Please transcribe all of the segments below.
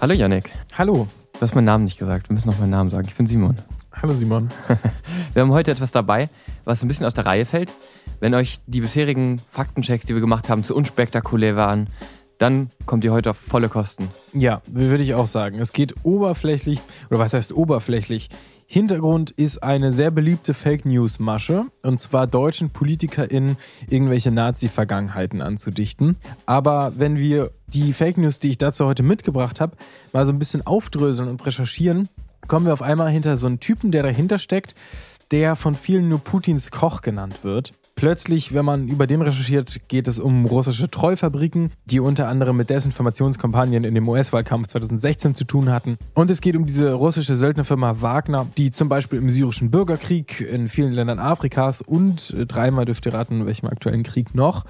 Hallo Yannick. Hallo. Du hast meinen Namen nicht gesagt. Wir müssen noch meinen Namen sagen. Ich bin Simon. Hallo Simon. Wir haben heute etwas dabei, was ein bisschen aus der Reihe fällt. Wenn euch die bisherigen Faktenchecks, die wir gemacht haben, zu unspektakulär waren, dann kommt ihr heute auf volle Kosten. Ja, würde ich auch sagen. Es geht oberflächlich, oder was heißt oberflächlich? Hintergrund ist eine sehr beliebte Fake News Masche, und zwar deutschen PolitikerInnen irgendwelche Nazi-Vergangenheiten anzudichten. Aber wenn wir die Fake News, die ich dazu heute mitgebracht habe, mal so ein bisschen aufdröseln und recherchieren, kommen wir auf einmal hinter so einen Typen, der dahinter steckt, der von vielen nur Putins Koch genannt wird. Plötzlich, wenn man über den recherchiert, geht es um russische Treufabriken, die unter anderem mit Desinformationskampagnen in dem US-Wahlkampf 2016 zu tun hatten. Und es geht um diese russische Söldnerfirma Wagner, die zum Beispiel im syrischen Bürgerkrieg in vielen Ländern Afrikas und äh, dreimal dürft ihr raten, welchem aktuellen Krieg noch,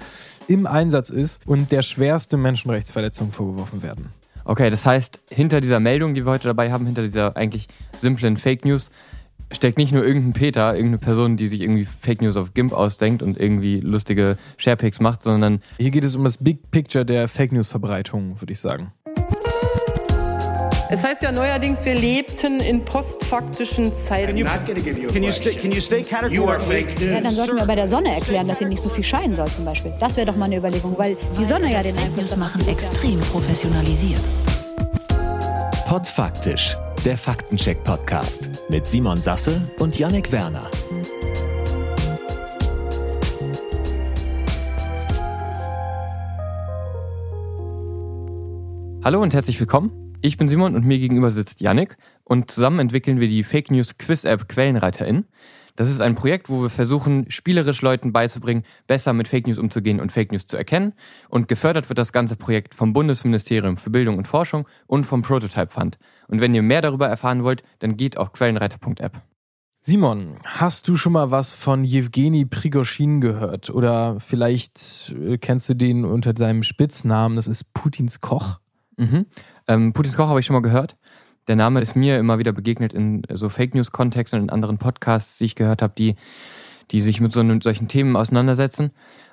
im Einsatz ist und der schwerste Menschenrechtsverletzungen vorgeworfen werden. Okay, das heißt, hinter dieser Meldung, die wir heute dabei haben, hinter dieser eigentlich simplen Fake News, steckt nicht nur irgendein Peter, irgendeine Person, die sich irgendwie Fake News auf GIMP ausdenkt und irgendwie lustige Sharepics macht, sondern Hier geht es um das Big Picture der Fake News-Verbreitung, würde ich sagen. Es heißt ja neuerdings, wir lebten in postfaktischen Zeiten. can you stay, can you stay categorically? Ja, dann sollten wir bei der Sonne erklären, dass sie nicht so viel scheinen soll zum Beispiel. Das wäre doch mal eine Überlegung, weil die Sonne ja den Fake Einfluss News machen extrem professionalisiert. Podfaktisch, der Faktencheck-Podcast mit Simon Sasse und Yannick Werner. Hallo und herzlich willkommen. Ich bin Simon und mir gegenüber sitzt Yannick und zusammen entwickeln wir die Fake News Quiz App Quellenreiterin. Das ist ein Projekt, wo wir versuchen, spielerisch Leuten beizubringen, besser mit Fake News umzugehen und Fake News zu erkennen. Und gefördert wird das ganze Projekt vom Bundesministerium für Bildung und Forschung und vom Prototype Fund. Und wenn ihr mehr darüber erfahren wollt, dann geht auf quellenreiter.app. Simon, hast du schon mal was von Jewgeni Prigoschin gehört? Oder vielleicht äh, kennst du den unter seinem Spitznamen, das ist Putins Koch. Mhm. Ähm, Putins Koch habe ich schon mal gehört. Der Name ist mir immer wieder begegnet in so Fake News-Kontexten und in anderen Podcasts, die ich gehört habe, die, die sich mit so mit solchen Themen auseinandersetzen.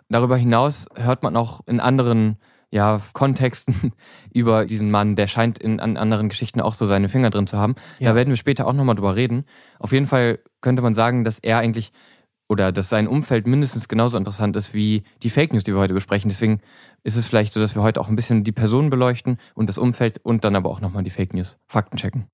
Darüber hinaus hört man auch in anderen ja, Kontexten über diesen Mann, der scheint in an anderen Geschichten auch so seine Finger drin zu haben. Ja. Da werden wir später auch nochmal drüber reden. Auf jeden Fall könnte man sagen, dass er eigentlich oder dass sein Umfeld mindestens genauso interessant ist wie die Fake News, die wir heute besprechen. Deswegen ist es vielleicht so, dass wir heute auch ein bisschen die Person beleuchten und das Umfeld und dann aber auch nochmal die Fake News, Fakten checken.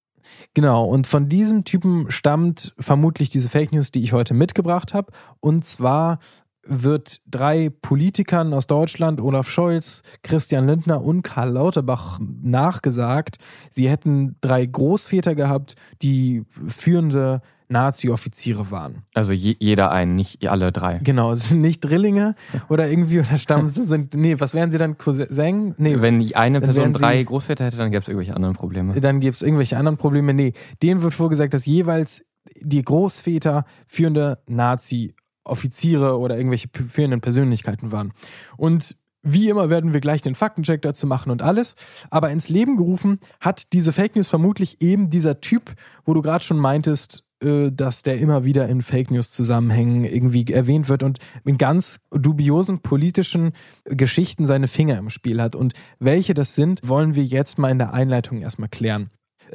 Genau, und von diesem Typen stammt vermutlich diese Fake News, die ich heute mitgebracht habe. Und zwar wird drei Politikern aus Deutschland, Olaf Scholz, Christian Lindner und Karl Lauterbach, nachgesagt, sie hätten drei Großväter gehabt, die führende Nazi-Offiziere waren. Also je, jeder einen, nicht alle drei. Genau, es sind nicht Drillinge oder irgendwie oder Stamm sind, nee, was wären sie dann? Cousin? Nee, Wenn eine Person wären sie- drei Großväter hätte, dann gäbe es irgendwelche anderen Probleme. dann gibt es irgendwelche anderen Probleme. Nee, denen wird vorgesagt, dass jeweils die Großväter führende Nazi-Offiziere oder irgendwelche führenden Persönlichkeiten waren. Und wie immer werden wir gleich den Faktencheck dazu machen und alles. Aber ins Leben gerufen hat diese Fake News vermutlich eben dieser Typ, wo du gerade schon meintest, dass der immer wieder in Fake News Zusammenhängen irgendwie erwähnt wird und in ganz dubiosen politischen Geschichten seine Finger im Spiel hat. Und welche das sind, wollen wir jetzt mal in der Einleitung erstmal klären.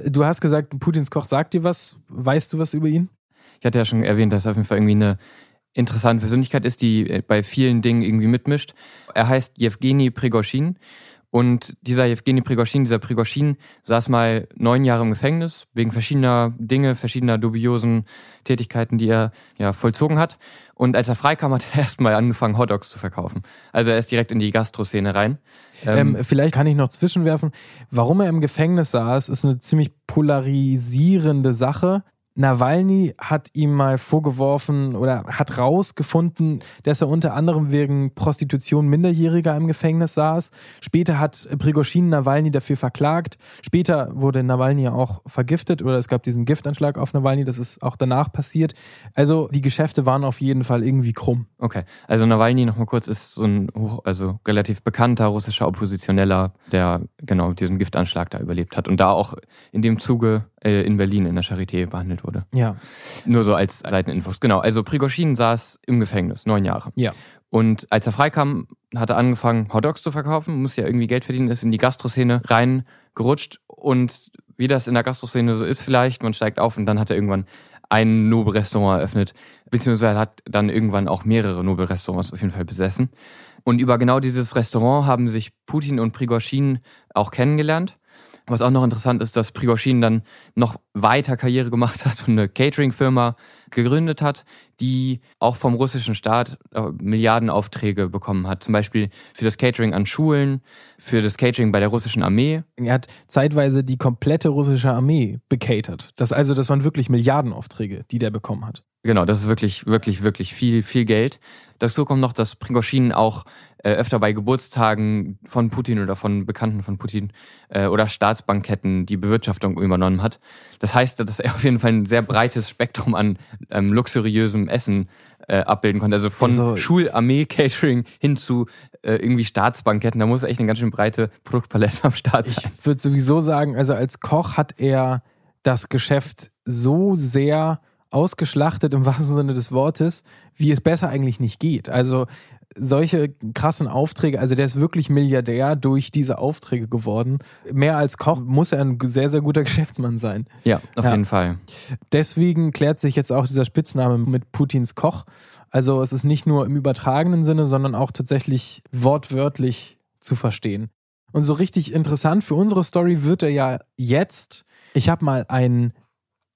Du hast gesagt, Putins Koch sagt dir was. Weißt du was über ihn? Ich hatte ja schon erwähnt, dass er auf jeden Fall irgendwie eine interessante Persönlichkeit ist, die äh, bei vielen Dingen irgendwie mitmischt. Er heißt Jewgeni Prigoschin und dieser Jewgeni Prigoschin, dieser Prigoschin saß mal neun Jahre im Gefängnis wegen verschiedener Dinge, verschiedener dubiosen Tätigkeiten, die er ja vollzogen hat. Und als er freikam, hat er erstmal angefangen, Hotdogs zu verkaufen. Also er ist direkt in die Gastroszene rein. Ähm, vielleicht kann ich noch zwischenwerfen. Warum er im Gefängnis saß, ist eine ziemlich polarisierende Sache. Nawalny hat ihm mal vorgeworfen oder hat rausgefunden, dass er unter anderem wegen Prostitution Minderjähriger im Gefängnis saß. Später hat Prigozhin Nawalny dafür verklagt. Später wurde Nawalny auch vergiftet oder es gab diesen Giftanschlag auf Nawalny. Das ist auch danach passiert. Also die Geschäfte waren auf jeden Fall irgendwie krumm. Okay, also Nawalny nochmal kurz ist so ein hoch, also relativ bekannter russischer Oppositioneller, der genau diesen Giftanschlag da überlebt hat und da auch in dem Zuge äh, in Berlin in der Charité behandelt wurde. Ja. Nur so als Seiteninfos. Genau, also Prigozhin saß im Gefängnis, neun Jahre. Ja. Und als er freikam, hat er angefangen, Hotdogs zu verkaufen, muss ja irgendwie Geld verdienen, ist in die Gastroszene reingerutscht und wie das in der Gastroszene so ist vielleicht, man steigt auf und dann hat er irgendwann ein Nobel-Restaurant eröffnet, beziehungsweise hat dann irgendwann auch mehrere Nobel-Restaurants auf jeden Fall besessen. Und über genau dieses Restaurant haben sich Putin und Prigozhin auch kennengelernt. Was auch noch interessant ist, dass Prigozhin dann noch weiter Karriere gemacht hat und eine Catering-Firma gegründet hat, die auch vom russischen Staat äh, Milliardenaufträge bekommen hat. Zum Beispiel für das Catering an Schulen, für das Catering bei der russischen Armee. Er hat zeitweise die komplette russische Armee becatert. Das also, das waren wirklich Milliardenaufträge, die der bekommen hat. Genau, das ist wirklich, wirklich, wirklich viel, viel Geld. Dazu kommt noch, dass Prigozhin auch äh, öfter bei Geburtstagen von Putin oder von Bekannten von Putin äh, oder Staatsbanketten die Bewirtschaftung übernommen hat. Das heißt, dass er auf jeden Fall ein sehr breites Spektrum an ähm, luxuriösem Essen äh, abbilden konnte. Also von Also- Schularmee-Catering hin zu äh, irgendwie Staatsbanketten. Da muss echt eine ganz schön breite Produktpalette am Start sein. Ich würde sowieso sagen, also als Koch hat er das Geschäft so sehr ausgeschlachtet im wahrsten Sinne des Wortes, wie es besser eigentlich nicht geht. Also solche krassen Aufträge, also der ist wirklich Milliardär durch diese Aufträge geworden. Mehr als Koch muss er ein sehr, sehr guter Geschäftsmann sein. Ja, auf Ja. jeden Fall. Deswegen klärt sich jetzt auch dieser Spitzname mit Putins Koch. Also es ist nicht nur im übertragenen Sinne, sondern auch tatsächlich wortwörtlich zu verstehen. Und so richtig interessant für unsere Story wird er ja jetzt. Ich habe mal einen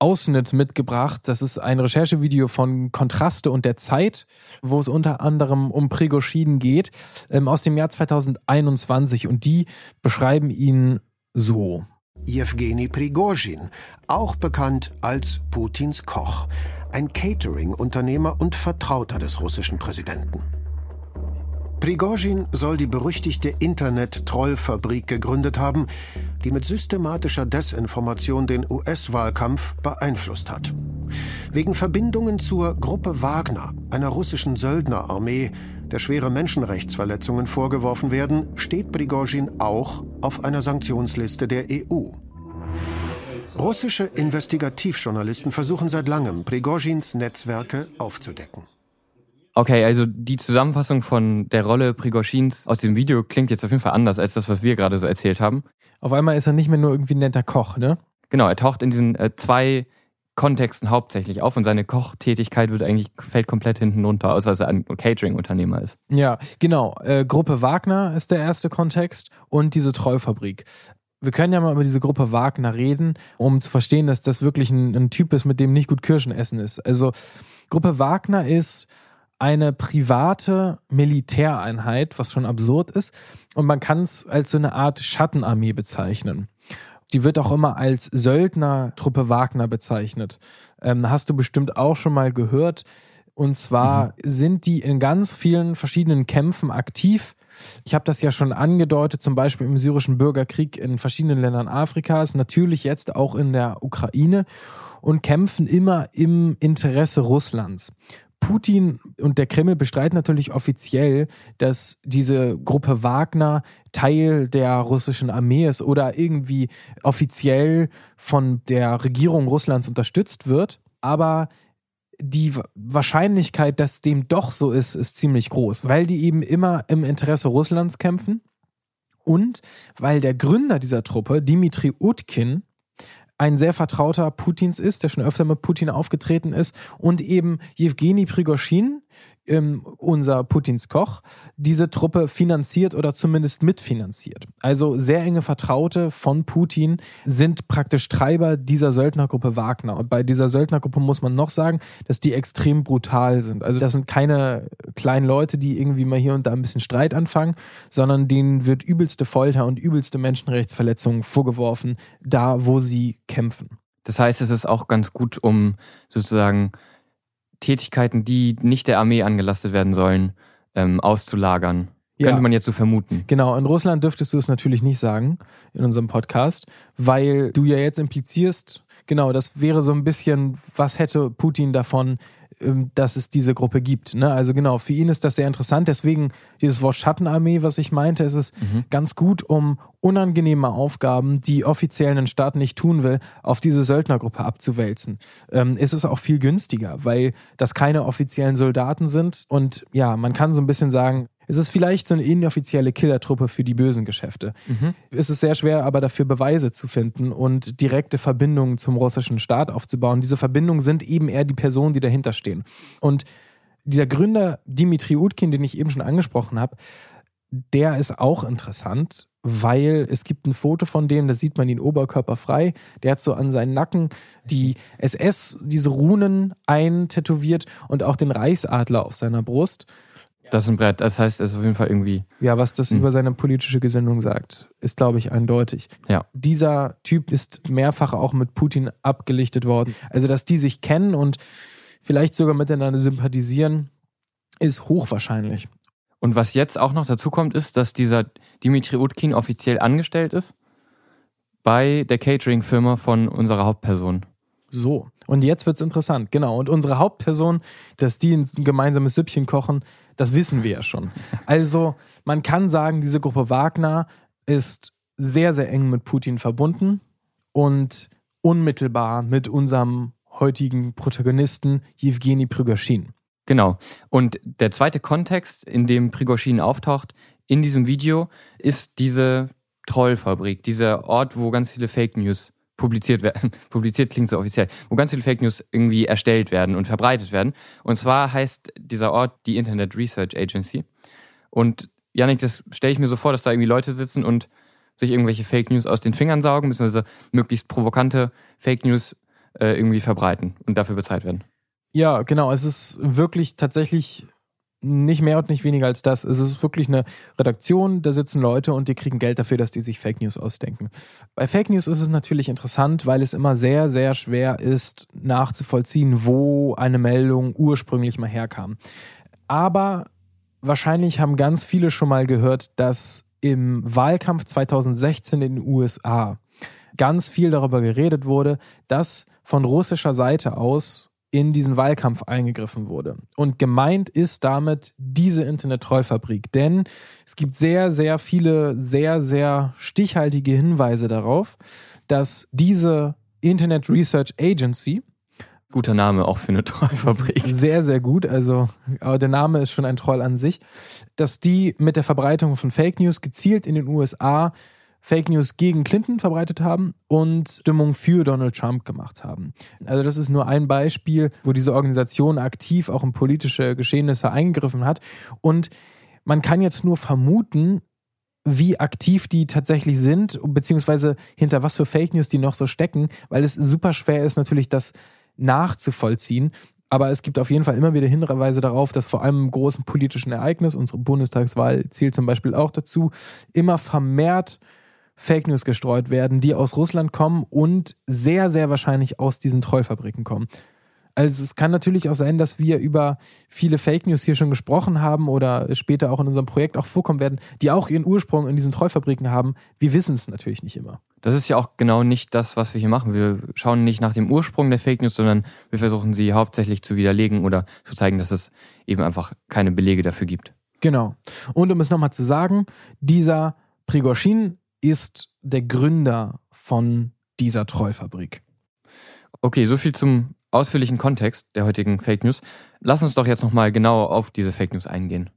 Ausschnitt mitgebracht. Das ist ein Recherchevideo von Kontraste und der Zeit, wo es unter anderem um Prigozhin geht, ähm, aus dem Jahr 2021. Und die beschreiben ihn so. Jewgeni Prigozhin, auch bekannt als Putins Koch, ein Catering-Unternehmer und Vertrauter des russischen Präsidenten. Prigozhin soll die berüchtigte Internet-Trollfabrik gegründet haben, die mit systematischer Desinformation den US-Wahlkampf beeinflusst hat. Wegen Verbindungen zur Gruppe Wagner, einer russischen Söldnerarmee, der schwere Menschenrechtsverletzungen vorgeworfen werden, steht Prigozhin auch auf einer Sanktionsliste der EU. Russische Investigativjournalisten versuchen seit langem, Prigozhins Netzwerke aufzudecken. Okay, also die Zusammenfassung von der Rolle Prigozhins aus dem Video klingt jetzt auf jeden Fall anders als das, was wir gerade so erzählt haben. Auf einmal ist er nicht mehr nur irgendwie ein netter Koch, ne? Genau, er taucht in diesen äh, zwei Kontexten hauptsächlich auf und seine Kochtätigkeit wird eigentlich fällt komplett hinten runter, außer dass er ein Catering-Unternehmer ist. Ja, genau. Äh, Gruppe Wagner ist der erste Kontext und diese Trollfabrik. Wir können ja mal über diese Gruppe Wagner reden, um zu verstehen, dass das wirklich ein, ein Typ ist, mit dem nicht gut Kirschen essen ist. Also Gruppe Wagner ist eine private Militäreinheit, was schon absurd ist. Und man kann es als so eine Art Schattenarmee bezeichnen. Die wird auch immer als Söldnertruppe Wagner bezeichnet. Ähm, hast du bestimmt auch schon mal gehört. Und zwar sind die in ganz vielen verschiedenen Kämpfen aktiv. Ich habe das ja schon angedeutet, zum Beispiel im syrischen Bürgerkrieg in verschiedenen Ländern Afrikas, natürlich jetzt auch in der Ukraine und kämpfen immer im Interesse Russlands. Putin und der Kreml bestreiten natürlich offiziell, dass diese Gruppe Wagner Teil der russischen Armee ist oder irgendwie offiziell von der Regierung Russlands unterstützt wird. Aber die Wa- Wahrscheinlichkeit, dass dem doch so ist, ist ziemlich groß, weil die eben immer im Interesse Russlands kämpfen und weil der Gründer dieser Truppe, Dimitri Utkin, ein sehr vertrauter Putins ist, der schon öfter mit Putin aufgetreten ist und eben Jewgeni Prigozhin, ähm, unser Putins Koch, diese Truppe finanziert oder zumindest mitfinanziert. Also sehr enge Vertraute von Putin sind praktisch Treiber dieser Söldnergruppe Wagner. Und bei dieser Söldnergruppe muss man noch sagen, dass die extrem brutal sind. Also das sind keine kleinen Leute, die irgendwie mal hier und da ein bisschen Streit anfangen, sondern denen wird übelste Folter und übelste Menschenrechtsverletzungen vorgeworfen, da wo sie kämpfen. Das heißt, es ist auch ganz gut, um sozusagen Tätigkeiten, die nicht der Armee angelastet werden sollen, ähm, auszulagern. Ja. Könnte man jetzt so vermuten. Genau, in Russland dürftest du es natürlich nicht sagen in unserem Podcast, weil du ja jetzt implizierst, genau, das wäre so ein bisschen, was hätte Putin davon, ähm, dass es diese Gruppe gibt. Ne? Also genau, für ihn ist das sehr interessant. Deswegen dieses Wort Schattenarmee, was ich meinte, ist es Mhm. ganz gut, um unangenehme Aufgaben, die offiziell ein Staat nicht tun will, auf diese Söldnergruppe abzuwälzen. Ähm, ist es auch viel günstiger, weil das keine offiziellen Soldaten sind. Und ja, man kann so ein bisschen sagen, es ist vielleicht so eine inoffizielle Killertruppe für die bösen Geschäfte. Es ist sehr schwer, aber dafür Beweise zu finden und direkte Verbindungen zum russischen Staat aufzubauen. Diese Verbindungen sind eben eher die Personen, die dahinter stehen. Und dieser Gründer Dimitri Utkin, den ich eben schon angesprochen habe, der ist auch interessant, weil es gibt ein Foto von dem, da sieht man ihn oberkörperfrei. Der hat so an seinen Nacken die SS, diese Runen eintätowiert und auch den Reichsadler auf seiner Brust. Das ist ein Brett. Das heißt, es ist auf jeden Fall irgendwie. Ja, was das Hm. über seine politische Gesinnung sagt, ist, glaube ich, eindeutig. Ja. Dieser Typ ist mehrfach auch mit Putin abgelichtet worden. Also, dass die sich kennen und vielleicht sogar miteinander sympathisieren, ist hochwahrscheinlich. Und was jetzt auch noch dazu kommt, ist, dass dieser Dimitri Utkin offiziell angestellt ist bei der Catering-Firma von unserer Hauptperson. So. Und jetzt wird's interessant. Genau. Und unsere Hauptperson, dass die ein gemeinsames Süppchen kochen, das wissen wir ja schon. Also, man kann sagen, diese Gruppe Wagner ist sehr, sehr eng mit Putin verbunden und unmittelbar mit unserem heutigen Protagonisten Jewgeni Prigozhin. Genau. Und der zweite Kontext, in dem Prigozhin auftaucht, in diesem Video, ist diese Trollfabrik, dieser Ort, wo ganz viele Fake News publiziert werden. publiziert klingt so offiziell, wo ganz viele Fake News irgendwie erstellt werden und verbreitet werden. Und zwar heißt dieser Ort die Internet Research Agency. Und Janik, das stelle ich mir so vor, dass da irgendwie Leute sitzen und sich irgendwelche Fake News aus den Fingern saugen, beziehungsweise möglichst provokante Fake News äh, irgendwie verbreiten und dafür bezahlt werden. Ja, genau. Es ist wirklich tatsächlich nicht mehr und nicht weniger als das. Es ist wirklich eine Redaktion, da sitzen Leute und die kriegen Geld dafür, dass die sich Fake News ausdenken. Bei Fake News ist es natürlich interessant, weil es immer sehr, sehr schwer ist, nachzuvollziehen, wo eine Meldung ursprünglich mal herkam. Aber wahrscheinlich haben ganz viele schon mal gehört, dass im Wahlkampf 2016 in den USA ganz viel darüber geredet wurde, dass von russischer Seite aus in diesen Wahlkampf eingegriffen wurde. Und gemeint ist damit diese Internet-Trollfabrik. Denn es gibt sehr, sehr viele, sehr, sehr stichhaltige Hinweise darauf, dass diese Internet Research Agency, Guter Name auch für eine Trollfabrik. sehr, sehr gut. Also aber der Name ist schon ein Troll an sich, dass die mit der Verbreitung von Fake News gezielt in den USA Fake News gegen Clinton verbreitet haben und Stimmung für Donald Trump gemacht haben. Also das ist nur ein Beispiel, wo diese Organisation aktiv auch in politische Geschehnisse eingegriffen hat. Und man kann jetzt nur vermuten, wie aktiv die tatsächlich sind, beziehungsweise hinter was für Fake News die noch so stecken, weil es super schwer ist natürlich, das nachzuvollziehen. Aber es gibt auf jeden Fall immer wieder Hinweise darauf, dass vor allem im großen politischen Ereignis, unsere Bundestagswahl zählt zum Beispiel auch dazu, immer vermehrt Fake News gestreut werden, die aus Russland kommen und sehr, sehr wahrscheinlich aus diesen Trollfabriken kommen. Also es kann natürlich auch sein, dass wir über viele Fake News hier schon gesprochen haben oder später auch in unserem Projekt auch vorkommen werden, die auch ihren Ursprung in diesen Trollfabriken haben. Wir wissen es natürlich nicht immer. Das ist ja auch genau nicht das, was wir hier machen. Wir schauen nicht nach dem Ursprung der Fake News, sondern wir versuchen sie hauptsächlich zu widerlegen oder zu zeigen, dass es eben einfach keine Belege dafür gibt. Genau. Und um es nochmal zu sagen, dieser Prigozhin ist der Gründer von dieser Trollfabrik. Okay, so viel zum ausführlichen Kontext der heutigen Fake News. Lass uns doch jetzt nochmal genau auf diese Fake News eingehen.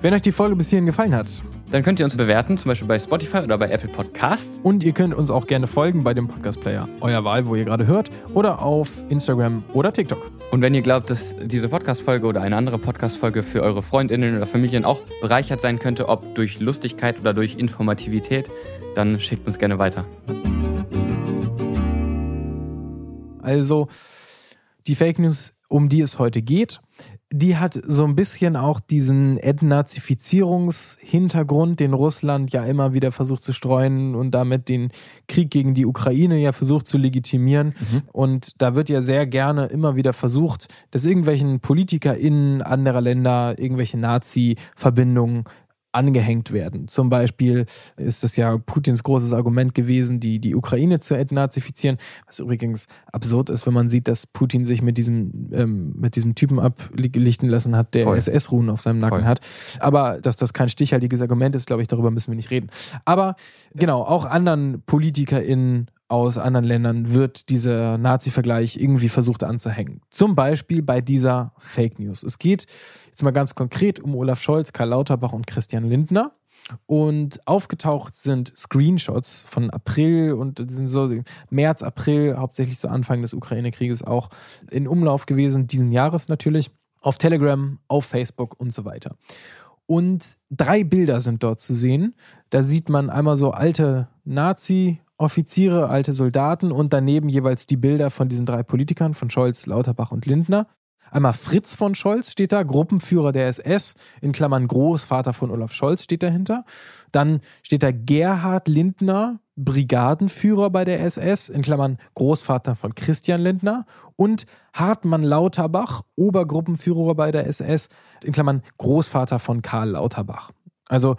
Wenn euch die Folge bis hierhin gefallen hat, Dann könnt ihr uns bewerten, zum Beispiel bei Spotify oder bei Apple Podcasts. und ihr könnt uns auch gerne folgen bei dem Podcast-Player, euer Wahl, wo ihr gerade hört, oder auf Instagram oder TikTok. Und wenn ihr glaubt, dass diese Podcast-Folge oder eine andere Podcast-Folge für eure Freundinnen oder Familien auch bereichert sein könnte, ob durch Lustigkeit oder durch Informativität, dann schickt uns gerne weiter. Also die Fake News, um die es heute geht, die hat so ein bisschen auch diesen Entnazifizierungshintergrund, den Russland ja immer wieder versucht zu streuen und damit den Krieg gegen die Ukraine ja versucht zu legitimieren. Mhm. Und da wird ja sehr gerne immer wieder versucht, dass irgendwelchen PolitikerInnen anderer Länder irgendwelche Nazi-Verbindungen angehängt werden. Zum Beispiel ist es ja Putins großes Argument gewesen, die, die Ukraine zu entnazifizieren, was übrigens absurd ist, wenn man sieht, dass Putin sich mit diesem, ähm, mit diesem Typen ablichten lassen hat, der SS-Ruhen auf seinem Nacken Voll. hat. Aber dass das kein stichhaltiges Argument ist, glaube ich, darüber müssen wir nicht reden. Aber genau, auch anderen PolitikerInnen aus anderen Ländern wird dieser Nazi-Vergleich irgendwie versucht anzuhängen. Zum Beispiel bei dieser Fake News. Es geht jetzt mal ganz konkret um Olaf Scholz, Karl Lauterbach und Christian Lindner. Und aufgetaucht sind Screenshots von April und sind so März, April, hauptsächlich so Anfang des Ukraine-Krieges auch in Umlauf gewesen, diesen Jahres natürlich, auf Telegram, auf Facebook und so weiter. Und drei Bilder sind dort zu sehen. Da sieht man einmal so alte Nazi- Offiziere, alte Soldaten und daneben jeweils die Bilder von diesen drei Politikern, von Scholz, Lauterbach und Lindner. Einmal Fritz von Scholz steht da, Gruppenführer der SS, in Klammern Großvater von Olaf Scholz steht dahinter. Dann steht da Gerhard Lindner, Brigadenführer bei der SS, in Klammern Großvater von Christian Lindner. Und Hartmann Lauterbach, Obergruppenführer bei der SS, in Klammern Großvater von Karl Lauterbach. Also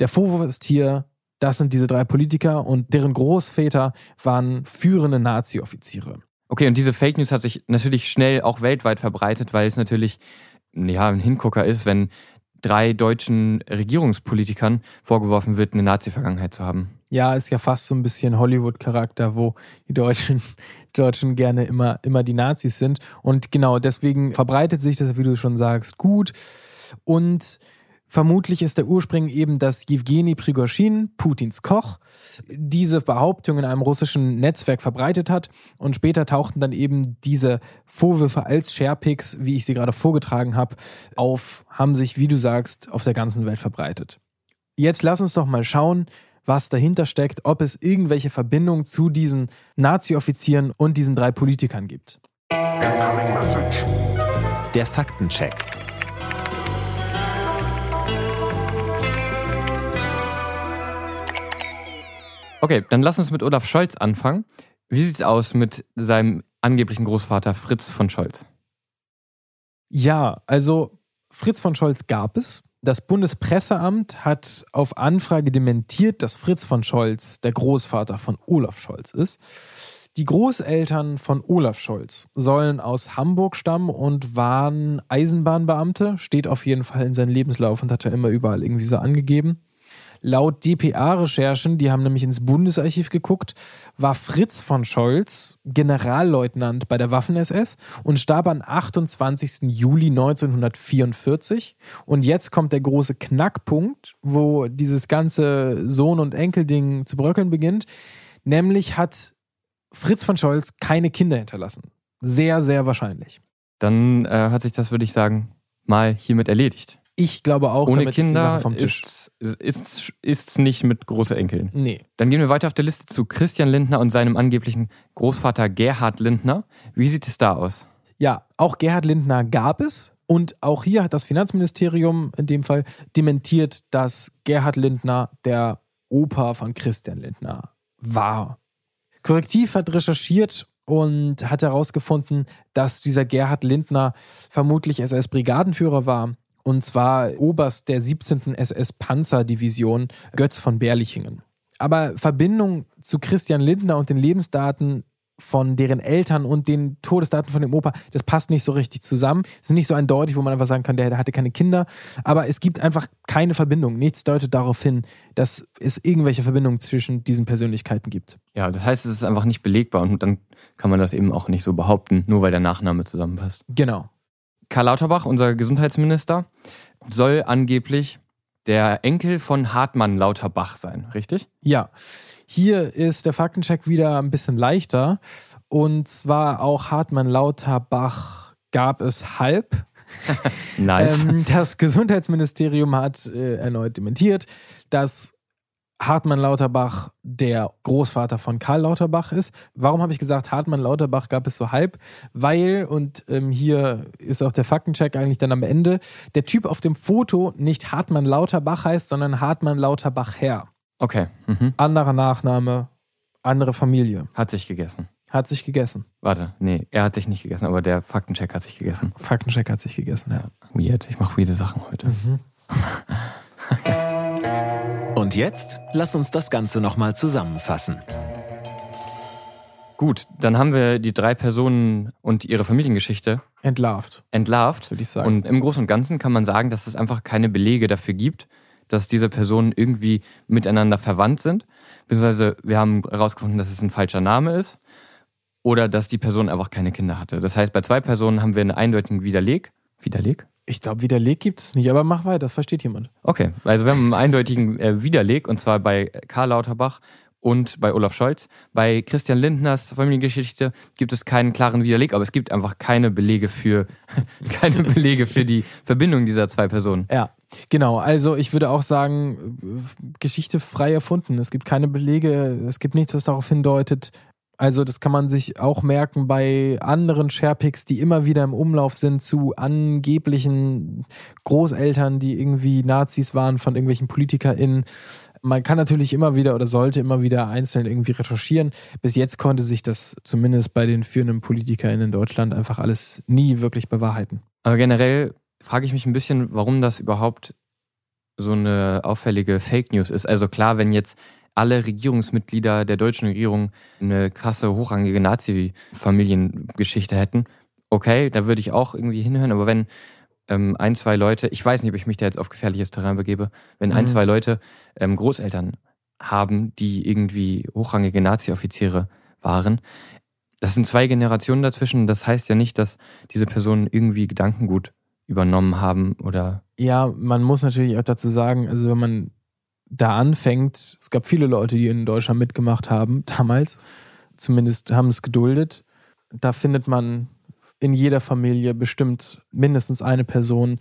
der Vorwurf ist hier, das sind diese drei Politiker und deren Großväter waren führende Nazi-Offiziere. Okay, und diese Fake News hat sich natürlich schnell auch weltweit verbreitet, weil es natürlich ja, ein Hingucker ist, wenn drei deutschen Regierungspolitikern vorgeworfen wird, eine Nazi-Vergangenheit zu haben. Ja, ist ja fast so ein bisschen Hollywood-Charakter, wo die Deutschen, Deutschen gerne immer, immer die Nazis sind. Und genau deswegen verbreitet sich das, wie du schon sagst, gut. Und Vermutlich ist der Ursprung eben, dass Jewgeni Prigoschin, Putins Koch, diese Behauptung in einem russischen Netzwerk verbreitet hat und später tauchten dann eben diese Vorwürfe als Sharepics, wie ich sie gerade vorgetragen habe, auf, haben sich, wie du sagst, auf der ganzen Welt verbreitet. Jetzt lass uns doch mal schauen, was dahinter steckt, ob es irgendwelche Verbindungen zu diesen Nazi-Offizieren und diesen drei Politikern gibt. Der Faktencheck. Okay, dann lass uns mit Olaf Scholz anfangen. Wie sieht's aus mit seinem angeblichen Großvater Fritz von Scholz? Ja, also Fritz von Scholz gab es. Das Bundespresseamt hat auf Anfrage dementiert, dass Fritz von Scholz der Großvater von Olaf Scholz ist. Die Großeltern von Olaf Scholz sollen aus Hamburg stammen und waren Eisenbahnbeamte, steht auf jeden Fall in seinem Lebenslauf und hat er immer überall irgendwie so angegeben. Laut DPA-Recherchen, die haben nämlich ins Bundesarchiv geguckt, war Fritz von Scholz Generalleutnant bei der Waffen-SS und starb am 28. Juli 1944. Und jetzt kommt der große Knackpunkt, wo dieses ganze Sohn- und Enkel-Ding zu bröckeln beginnt. Nämlich hat Fritz von Scholz keine Kinder hinterlassen. Sehr, sehr wahrscheinlich. Dann äh, hat sich das, würde ich sagen, mal hiermit erledigt. Ich glaube auch, ohne Kinder ist ist ist nicht mit großen Enkeln. Nee. Dann gehen wir weiter auf der Liste zu Christian Lindner und seinem angeblichen Großvater Gerhard Lindner. Wie sieht es da aus? Ja, auch Gerhard Lindner gab es. Und auch hier hat das Finanzministerium in dem Fall dementiert, dass Gerhard Lindner der Opa von Christian Lindner war. Korrektiv hat recherchiert und hat herausgefunden, dass dieser Gerhard Lindner vermutlich SS-Brigadenführer war und zwar Oberst der 17. SS-Panzerdivision Götz von Berlichingen. Aber Verbindung zu Christian Lindner und den Lebensdaten von deren Eltern und den Todesdaten von dem Opa, das passt nicht so richtig zusammen. Es ist nicht so eindeutig, wo man einfach sagen kann, der, der hatte keine Kinder. Aber es gibt einfach keine Verbindung. Nichts deutet darauf hin, dass es irgendwelche Verbindungen zwischen diesen Persönlichkeiten gibt. Ja, das heißt, es ist einfach nicht belegbar und dann kann man das eben auch nicht so behaupten, nur weil der Nachname zusammenpasst. Genau. Karl Lauterbach, unser Gesundheitsminister, soll angeblich der Enkel von Hartmann Lauterbach sein, richtig? Ja. Hier ist der Faktencheck wieder ein bisschen leichter. Und zwar auch Hartmann Lauterbach gab es halb. nice. Ähm, das Gesundheitsministerium hat äh, erneut dementiert, dass Hartmann Lauterbach der Großvater von Karl Lauterbach ist. Warum habe ich gesagt, Hartmann Lauterbach gab es so halb? Weil, und ähm, hier ist auch der Faktencheck eigentlich dann am Ende, der Typ auf dem Foto nicht Hartmann Lauterbach heißt, sondern Hartmann Lauterbach Herr. Okay. Mhm. Anderer Nachname, andere Familie. Hat sich gegessen. Hat sich gegessen. Warte, nee, er hat sich nicht gegessen, aber der Faktencheck hat sich gegessen. Faktencheck hat sich gegessen, ja. Weird, ich mache weirde Sachen heute. Mhm. Und jetzt lass uns das Ganze nochmal zusammenfassen. Gut, dann haben wir die drei Personen und ihre Familiengeschichte Entlarvt, entlarvt. würde ich sagen. Und im Großen und Ganzen kann man sagen, dass es einfach keine Belege dafür gibt, dass diese Personen irgendwie miteinander verwandt sind. Beziehungsweise wir haben herausgefunden, dass es ein falscher Name ist. Oder dass die Person einfach keine Kinder hatte. Das heißt, bei zwei Personen haben wir einen eindeutigen Widerleg. Widerleg? Ich glaube, Widerleg gibt es nicht, aber mach weiter, das versteht jemand. Okay, also wir haben einen eindeutigen äh, Widerleg und zwar bei Karl Lauterbach und bei Olaf Scholz. Bei Christian Lindners Familiengeschichte gibt es keinen klaren Widerleg, aber es gibt einfach keine Belege für keine Belege für die Verbindung dieser zwei Personen. Ja, genau. Also ich würde auch sagen, Geschichte frei erfunden. Es gibt keine Belege, es gibt nichts, was darauf hindeutet. Also das kann man sich auch merken bei anderen Sharepics, die immer wieder im Umlauf sind zu angeblichen Großeltern, die irgendwie Nazis waren von irgendwelchen PolitikerInnen. Man kann natürlich immer wieder oder sollte immer wieder einzeln irgendwie recherchieren. Bis jetzt konnte sich das zumindest bei den führenden PolitikerInnen in Deutschland einfach alles nie wirklich bewahrheiten. Aber generell frage ich mich ein bisschen, warum das überhaupt so eine auffällige Fake News ist. Also klar, wenn jetzt alle Regierungsmitglieder der deutschen Regierung eine krasse, hochrangige Nazi-Familiengeschichte hätten, okay, da würde ich auch irgendwie hinhören. Aber wenn ähm, ein, zwei Leute, ich weiß nicht, ob ich mich da jetzt auf gefährliches Terrain begebe, wenn ein, Mhm. zwei Leute ähm, Großeltern haben, die irgendwie hochrangige Nazi-Offiziere waren, das sind zwei Generationen dazwischen. Das heißt ja nicht, dass diese Personen irgendwie Gedankengut übernommen haben oder Ja, man muss natürlich auch dazu sagen, also wenn man da anfängt, es gab viele Leute, die in Deutschland mitgemacht haben, damals, zumindest haben es geduldet. Da findet man in jeder Familie bestimmt mindestens eine Person,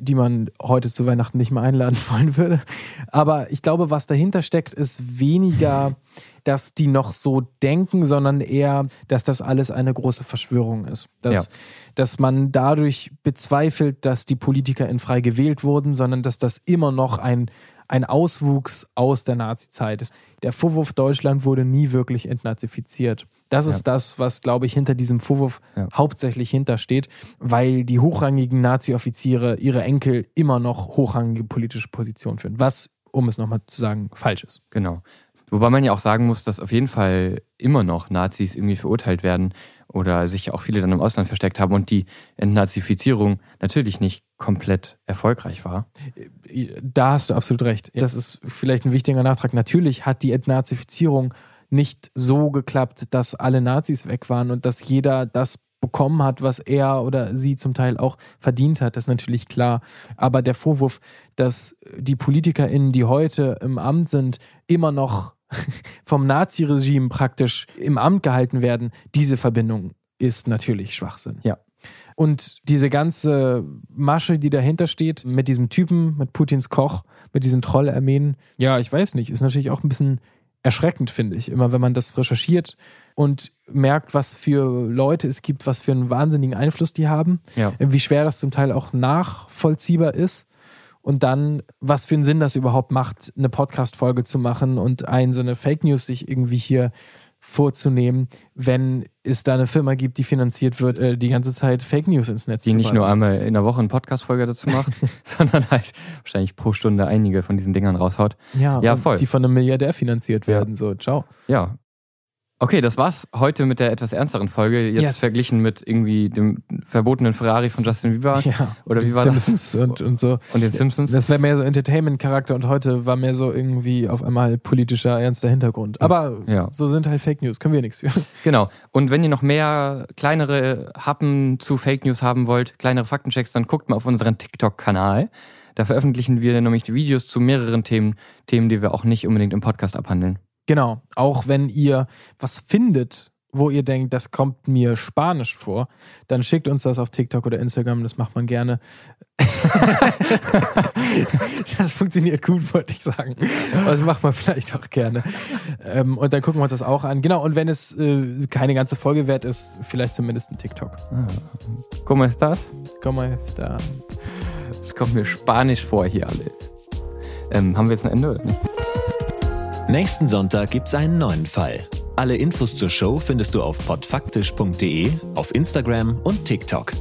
die man heute zu Weihnachten nicht mehr einladen wollen würde. Aber ich glaube, was dahinter steckt, ist weniger, dass die noch so denken, sondern eher, dass das alles eine große Verschwörung ist. Dass, Ja. dass man dadurch bezweifelt, dass die PolitikerInnen frei gewählt wurden, sondern dass das immer noch ein, ein Auswuchs aus der Nazi-Zeit ist. Der Vorwurf Deutschland wurde nie wirklich entnazifiziert. Das ist das, was, glaube ich, hinter diesem Vorwurf Ja. hauptsächlich hintersteht, weil die hochrangigen Nazi-Offiziere ihre Enkel immer noch hochrangige politische Positionen führen. Was, um es nochmal zu sagen, falsch ist. Genau. Wobei man ja auch sagen muss, dass auf jeden Fall immer noch Nazis irgendwie verurteilt werden oder sich auch viele dann im Ausland versteckt haben und die Entnazifizierung natürlich nicht komplett erfolgreich war. Da hast du absolut recht. Das ist vielleicht ein wichtiger Nachtrag. Natürlich hat die Entnazifizierung nicht so geklappt, dass alle Nazis weg waren und dass jeder das bekommen hat, was er oder sie zum Teil auch verdient hat, das ist natürlich klar. Aber der Vorwurf, dass die PolitikerInnen, die heute im Amt sind, immer noch vom Naziregime praktisch im Amt gehalten werden, diese Verbindung ist natürlich Schwachsinn. Ja. Und diese ganze Masche, die dahinter steht, mit diesem Typen, mit Putins Koch, mit diesen Trollarmeen, ja, ich weiß nicht, ist natürlich auch ein bisschen erschreckend, finde ich, immer wenn man das recherchiert und merkt, was für Leute es gibt, was für einen wahnsinnigen Einfluss die haben, Ja. wie schwer das zum Teil auch nachvollziehbar ist und dann, was für einen Sinn das überhaupt macht, eine Podcast-Folge zu machen und ein so eine Fake News sich irgendwie hier vorzunehmen, wenn es da eine Firma gibt, die finanziert wird, äh, die ganze Zeit Fake News ins Netz Die nicht nur einmal in der Woche eine Podcast-Folge dazu macht, sondern halt wahrscheinlich pro Stunde einige von diesen Dingern raushaut. ja, Ja, voll. die von einem Milliardär finanziert Ja. werden. So, ciao. Ja. Okay, das war's heute mit der etwas ernsteren Folge. Jetzt Yes. verglichen mit irgendwie dem verbotenen Ferrari von Justin Bieber Ja. oder wie war das? Simpsons und, und so. Und den Simpsons. Das wäre mehr so Entertainment-Charakter und heute war mehr so irgendwie auf einmal politischer, ernster Hintergrund. Aber Ja. so sind halt Fake News, können wir nichts für. Genau. Und wenn ihr noch mehr kleinere Happen zu Fake News haben wollt, kleinere Faktenchecks, dann guckt mal auf unseren TikTok-Kanal. Da veröffentlichen wir nämlich Videos zu mehreren Themen, Themen, die wir auch nicht unbedingt im Podcast abhandeln. Genau, auch wenn ihr was findet, wo ihr denkt, das kommt mir spanisch vor, dann schickt uns das auf TikTok oder Instagram, das macht man gerne. das funktioniert gut, wollte ich sagen. Aber das macht man vielleicht auch gerne. Ähm, und dann gucken wir uns das auch an. Genau, und wenn es äh, keine ganze Folge wert ist, vielleicht zumindest ein TikTok. Ah. ¿Cómo estás? ¿Cómo estás? Es kommt mir spanisch vor hier alles. Ähm, haben wir jetzt ein Ende oder nicht? Nächsten Sonntag gibt's einen neuen Fall. Alle Infos zur Show findest du auf podfaktisch.de, auf Instagram und TikTok.